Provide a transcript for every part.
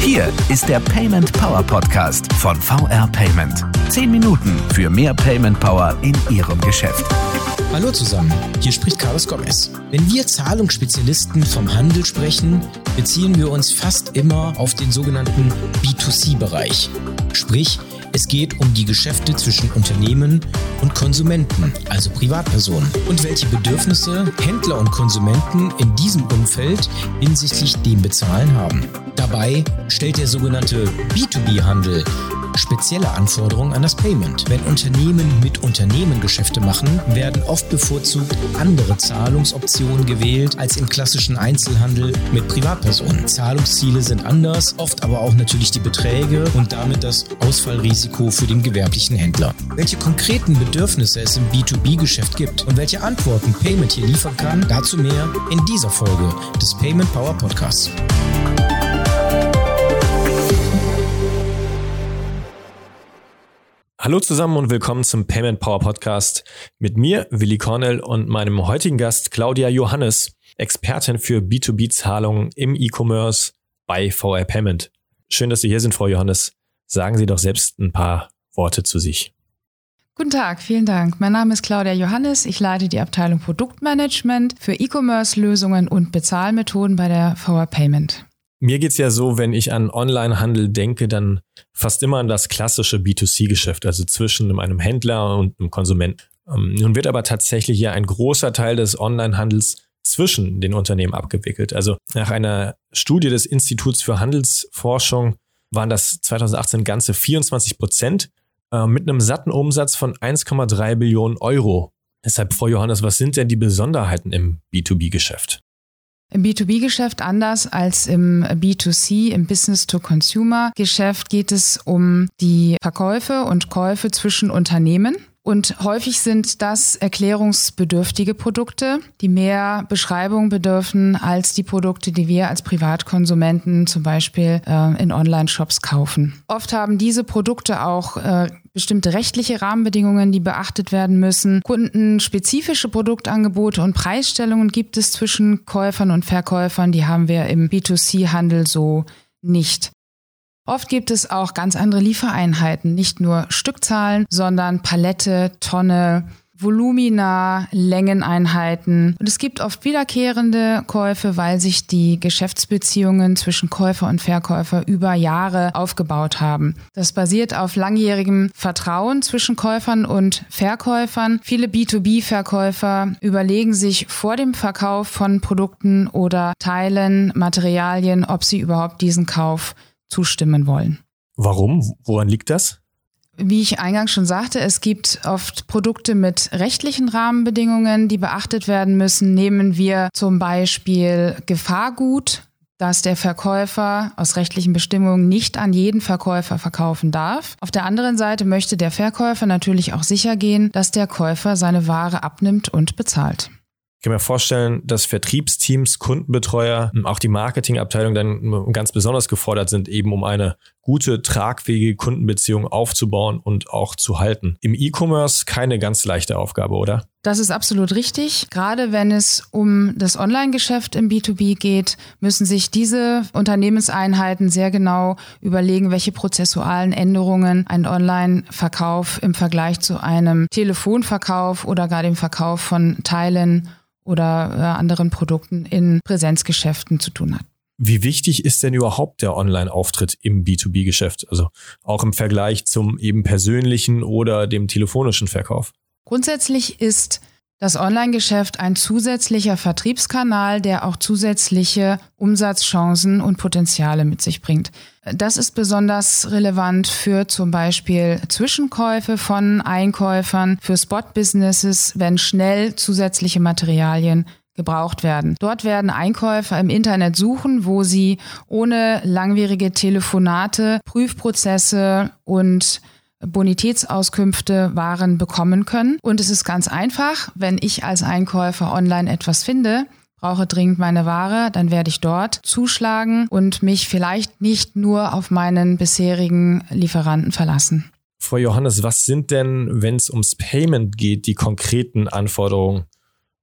Hier ist der Payment Power Podcast von VR Payment. Zehn Minuten für mehr Payment Power in Ihrem Geschäft. Hallo zusammen, hier spricht Carlos Gomez. Wenn wir Zahlungsspezialisten vom Handel sprechen, beziehen wir uns fast immer auf den sogenannten B2C-Bereich. Sprich, es geht um die Geschäfte zwischen Unternehmen und Konsumenten, also Privatpersonen, und welche Bedürfnisse Händler und Konsumenten in diesem Umfeld hinsichtlich dem Bezahlen haben. Dabei stellt der sogenannte B2B-Handel spezielle Anforderungen an das Payment. Wenn Unternehmen mit Unternehmen Geschäfte machen, werden oft bevorzugt andere Zahlungsoptionen gewählt als im klassischen Einzelhandel mit Privatpersonen. Zahlungsziele sind anders, oft aber auch natürlich die Beträge und damit das Ausfallrisiko für den gewerblichen Händler. Welche konkreten Bedürfnisse es im B2B-Geschäft gibt und welche Antworten Payment hier liefern kann, dazu mehr in dieser Folge des Payment Power Podcasts. Hallo zusammen und willkommen zum Payment Power Podcast mit mir, Willi Cornell und meinem heutigen Gast Claudia Johannes, Expertin für B2B-Zahlungen im E-Commerce bei VR Payment. Schön, dass Sie hier sind, Frau Johannes. Sagen Sie doch selbst ein paar Worte zu sich. Guten Tag, vielen Dank. Mein Name ist Claudia Johannes. Ich leite die Abteilung Produktmanagement für E-Commerce-Lösungen und Bezahlmethoden bei der VR Payment. Mir geht's ja so, wenn ich an Onlinehandel denke, dann fast immer an das klassische B2C-Geschäft, also zwischen einem Händler und einem Konsumenten. Ähm, nun wird aber tatsächlich ja ein großer Teil des Onlinehandels zwischen den Unternehmen abgewickelt. Also nach einer Studie des Instituts für Handelsforschung waren das 2018 ganze 24 Prozent äh, mit einem satten Umsatz von 1,3 Billionen Euro. Deshalb, Frau Johannes, was sind denn die Besonderheiten im B2B-Geschäft? Im B2B-Geschäft anders als im B2C, im Business-to-Consumer-Geschäft geht es um die Verkäufe und Käufe zwischen Unternehmen. Und häufig sind das erklärungsbedürftige Produkte, die mehr Beschreibung bedürfen als die Produkte, die wir als Privatkonsumenten zum Beispiel äh, in Online-Shops kaufen. Oft haben diese Produkte auch äh, bestimmte rechtliche Rahmenbedingungen, die beachtet werden müssen. Kundenspezifische Produktangebote und Preisstellungen gibt es zwischen Käufern und Verkäufern. Die haben wir im B2C-Handel so nicht. Oft gibt es auch ganz andere Liefereinheiten, nicht nur Stückzahlen, sondern Palette, Tonne, Volumina, Längeneinheiten. Und es gibt oft wiederkehrende Käufe, weil sich die Geschäftsbeziehungen zwischen Käufer und Verkäufer über Jahre aufgebaut haben. Das basiert auf langjährigem Vertrauen zwischen Käufern und Verkäufern. Viele B2B-Verkäufer überlegen sich vor dem Verkauf von Produkten oder Teilen, Materialien, ob sie überhaupt diesen Kauf zustimmen wollen. Warum? Woran liegt das? Wie ich eingangs schon sagte, es gibt oft Produkte mit rechtlichen Rahmenbedingungen, die beachtet werden müssen. Nehmen wir zum Beispiel Gefahrgut, dass der Verkäufer aus rechtlichen Bestimmungen nicht an jeden Verkäufer verkaufen darf. Auf der anderen Seite möchte der Verkäufer natürlich auch sicher gehen, dass der Käufer seine Ware abnimmt und bezahlt. Kann mir vorstellen, dass Vertriebsteams, Kundenbetreuer, auch die Marketingabteilung dann ganz besonders gefordert sind, eben um eine gute, tragfähige Kundenbeziehung aufzubauen und auch zu halten. Im E-Commerce keine ganz leichte Aufgabe, oder? Das ist absolut richtig. Gerade wenn es um das Online-Geschäft im B2B geht, müssen sich diese Unternehmenseinheiten sehr genau überlegen, welche prozessualen Änderungen ein Online-Verkauf im Vergleich zu einem Telefonverkauf oder gar dem Verkauf von Teilen oder äh, anderen Produkten in Präsenzgeschäften zu tun hat. Wie wichtig ist denn überhaupt der Online-Auftritt im B2B-Geschäft? Also auch im Vergleich zum eben persönlichen oder dem telefonischen Verkauf? Grundsätzlich ist das Online-Geschäft ein zusätzlicher Vertriebskanal, der auch zusätzliche Umsatzchancen und Potenziale mit sich bringt. Das ist besonders relevant für zum Beispiel Zwischenkäufe von Einkäufern, für Spot-Businesses, wenn schnell zusätzliche Materialien gebraucht werden. Dort werden Einkäufer im Internet suchen, wo sie ohne langwierige Telefonate, Prüfprozesse und Bonitätsauskünfte Waren bekommen können. Und es ist ganz einfach, wenn ich als Einkäufer online etwas finde, brauche dringend meine Ware, dann werde ich dort zuschlagen und mich vielleicht nicht nur auf meinen bisherigen Lieferanten verlassen. Frau Johannes, was sind denn, wenn es ums Payment geht, die konkreten Anforderungen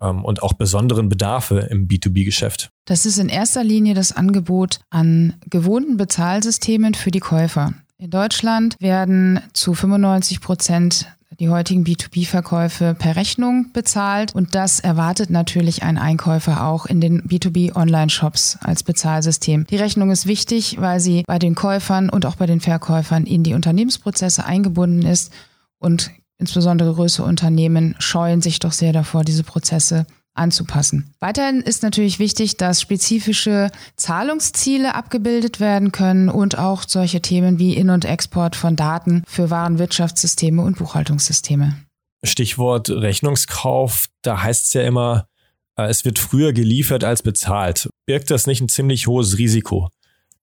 ähm, und auch besonderen Bedarfe im B2B-Geschäft? Das ist in erster Linie das Angebot an gewohnten Bezahlsystemen für die Käufer. In Deutschland werden zu 95 Prozent die heutigen B2B-Verkäufe per Rechnung bezahlt und das erwartet natürlich ein Einkäufer auch in den B2B-Online-Shops als Bezahlsystem. Die Rechnung ist wichtig, weil sie bei den Käufern und auch bei den Verkäufern in die Unternehmensprozesse eingebunden ist und insbesondere größere Unternehmen scheuen sich doch sehr davor, diese Prozesse anzupassen. Weiterhin ist natürlich wichtig, dass spezifische Zahlungsziele abgebildet werden können und auch solche Themen wie In- und Export von Daten für Warenwirtschaftssysteme und Buchhaltungssysteme. Stichwort Rechnungskauf, da heißt es ja immer, äh, es wird früher geliefert als bezahlt. Birgt das nicht ein ziemlich hohes Risiko?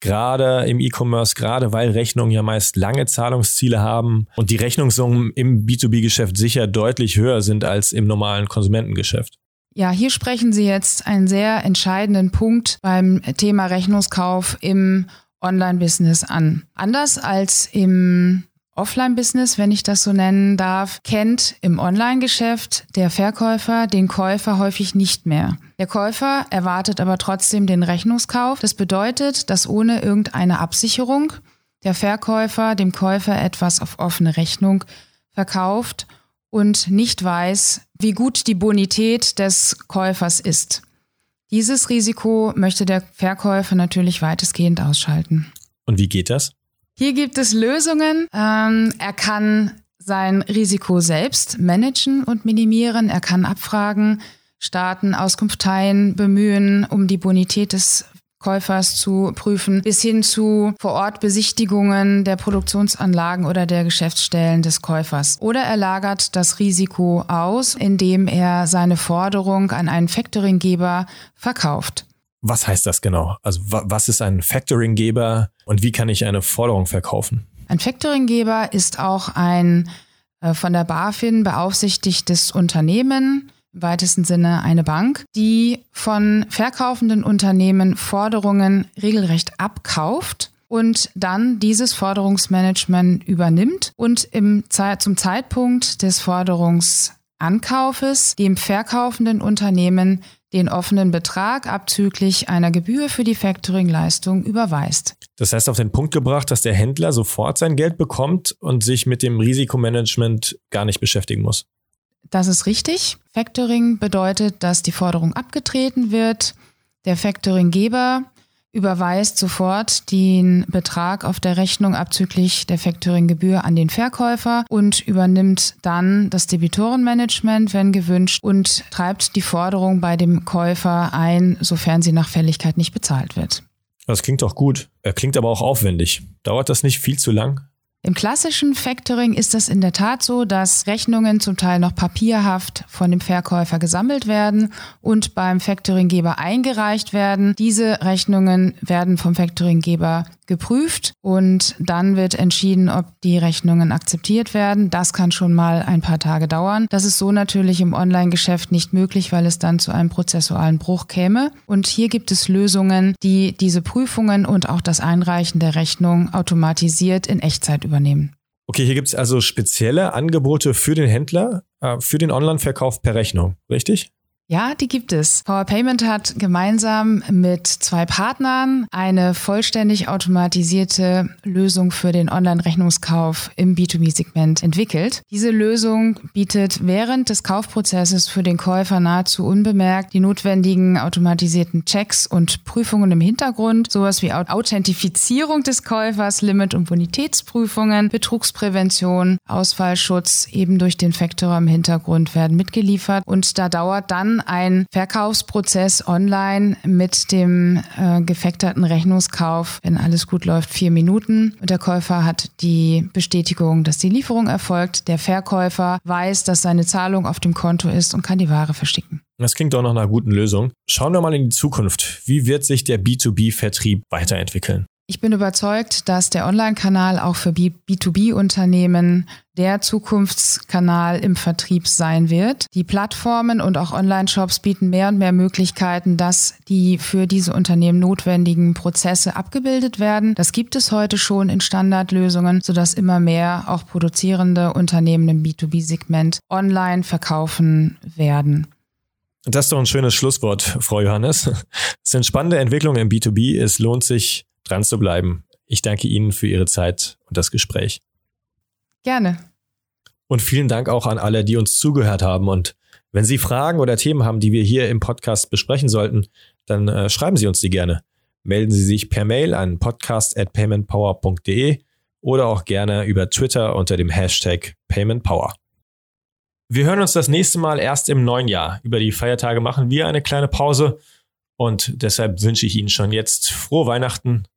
Gerade im E-Commerce, gerade weil Rechnungen ja meist lange Zahlungsziele haben und die Rechnungssummen im B2B-Geschäft sicher deutlich höher sind als im normalen Konsumentengeschäft. Ja, hier sprechen Sie jetzt einen sehr entscheidenden Punkt beim Thema Rechnungskauf im Online-Business an. Anders als im Offline-Business, wenn ich das so nennen darf, kennt im Online-Geschäft der Verkäufer den Käufer häufig nicht mehr. Der Käufer erwartet aber trotzdem den Rechnungskauf. Das bedeutet, dass ohne irgendeine Absicherung der Verkäufer dem Käufer etwas auf offene Rechnung verkauft und nicht weiß, wie gut die Bonität des Käufers ist. Dieses Risiko möchte der Verkäufer natürlich weitestgehend ausschalten. Und wie geht das? Hier gibt es Lösungen. Ähm, er kann sein Risiko selbst managen und minimieren. Er kann Abfragen starten, Auskunfteien bemühen, um die Bonität des Käufers zu prüfen, bis hin zu Vor-Ort-Besichtigungen der Produktionsanlagen oder der Geschäftsstellen des Käufers. Oder er lagert das Risiko aus, indem er seine Forderung an einen Factoringgeber verkauft. Was heißt das genau? Also was ist ein Factoringgeber und wie kann ich eine Forderung verkaufen? Ein Factoringgeber ist auch ein äh, von der BaFin beaufsichtigtes Unternehmen, im weitesten Sinne eine Bank, die von verkaufenden Unternehmen Forderungen regelrecht abkauft und dann dieses Forderungsmanagement übernimmt und im zum Zeitpunkt des Forderungsankaufes dem verkaufenden Unternehmen den offenen Betrag abzüglich einer Gebühr für die Factoring-Leistung überweist. Das heißt auf den Punkt gebracht, dass der Händler sofort sein Geld bekommt und sich mit dem Risikomanagement gar nicht beschäftigen muss. Das ist richtig. Factoring bedeutet, dass die Forderung abgetreten wird. Der Factoringgeber überweist sofort den Betrag auf der Rechnung abzüglich der Factoringgebühr an den Verkäufer und übernimmt dann das Debitorenmanagement, wenn gewünscht, und treibt die Forderung bei dem Käufer ein, sofern sie nach Fälligkeit nicht bezahlt wird. Das klingt doch gut. Er klingt aber auch aufwendig. Dauert das nicht viel zu lang? Im klassischen Factoring ist es in der Tat so, dass Rechnungen zum Teil noch papierhaft von dem Verkäufer gesammelt werden und beim Factoringgeber eingereicht werden. Diese Rechnungen werden vom Factoringgeber geprüft und dann wird entschieden, ob die Rechnungen akzeptiert werden. Das kann schon mal ein paar Tage dauern. Das ist so natürlich im Online-Geschäft nicht möglich, weil es dann zu einem prozessualen Bruch käme. Und hier gibt es Lösungen, die diese Prüfungen und auch das Einreichen der Rechnung automatisiert in Echtzeit übernehmen. Okay, hier gibt es also spezielle Angebote für den Händler, äh, für den Online-Verkauf per Rechnung, richtig? Ja, die gibt es. Power Payment hat gemeinsam mit zwei Partnern eine vollständig automatisierte Lösung für den Online-Rechnungskauf im B2B-Segment entwickelt. Diese Lösung bietet während des Kaufprozesses für den Käufer nahezu unbemerkt die notwendigen automatisierten Checks und Prüfungen im Hintergrund, sowas wie Authentifizierung des Käufers, Limit- und Bonitätsprüfungen, Betrugsprävention, Ausfallschutz eben durch den Faktor im Hintergrund werden mitgeliefert und da dauert dann ein Verkaufsprozess online mit dem äh, gefakterten Rechnungskauf, wenn alles gut läuft, vier Minuten. Und der Käufer hat die Bestätigung, dass die Lieferung erfolgt. Der Verkäufer weiß, dass seine Zahlung auf dem Konto ist und kann die Ware verschicken. Das klingt doch nach einer guten Lösung. Schauen wir mal in die Zukunft. Wie wird sich der B2B-Vertrieb weiterentwickeln? Ich bin überzeugt, dass der Online-Kanal auch für B2B-Unternehmen der Zukunftskanal im Vertrieb sein wird. Die Plattformen und auch Online-Shops bieten mehr und mehr Möglichkeiten, dass die für diese Unternehmen notwendigen Prozesse abgebildet werden. Das gibt es heute schon in Standardlösungen, sodass immer mehr auch produzierende Unternehmen im B2B-Segment online verkaufen werden. Das ist doch ein schönes Schlusswort, Frau Johannes. Es sind spannende Entwicklungen im B2B. Es lohnt sich, dran zu bleiben. Ich danke Ihnen für Ihre Zeit und das Gespräch. Gerne. Und vielen Dank auch an alle, die uns zugehört haben. Und wenn Sie Fragen oder Themen haben, die wir hier im Podcast besprechen sollten, dann äh, schreiben Sie uns die gerne. Melden Sie sich per Mail an podcast@paymentpower.de oder auch gerne über Twitter unter dem Hashtag PaymentPower. Wir hören uns das nächste Mal erst im neuen Jahr. Über die Feiertage machen wir eine kleine Pause und deshalb wünsche ich Ihnen schon jetzt frohe Weihnachten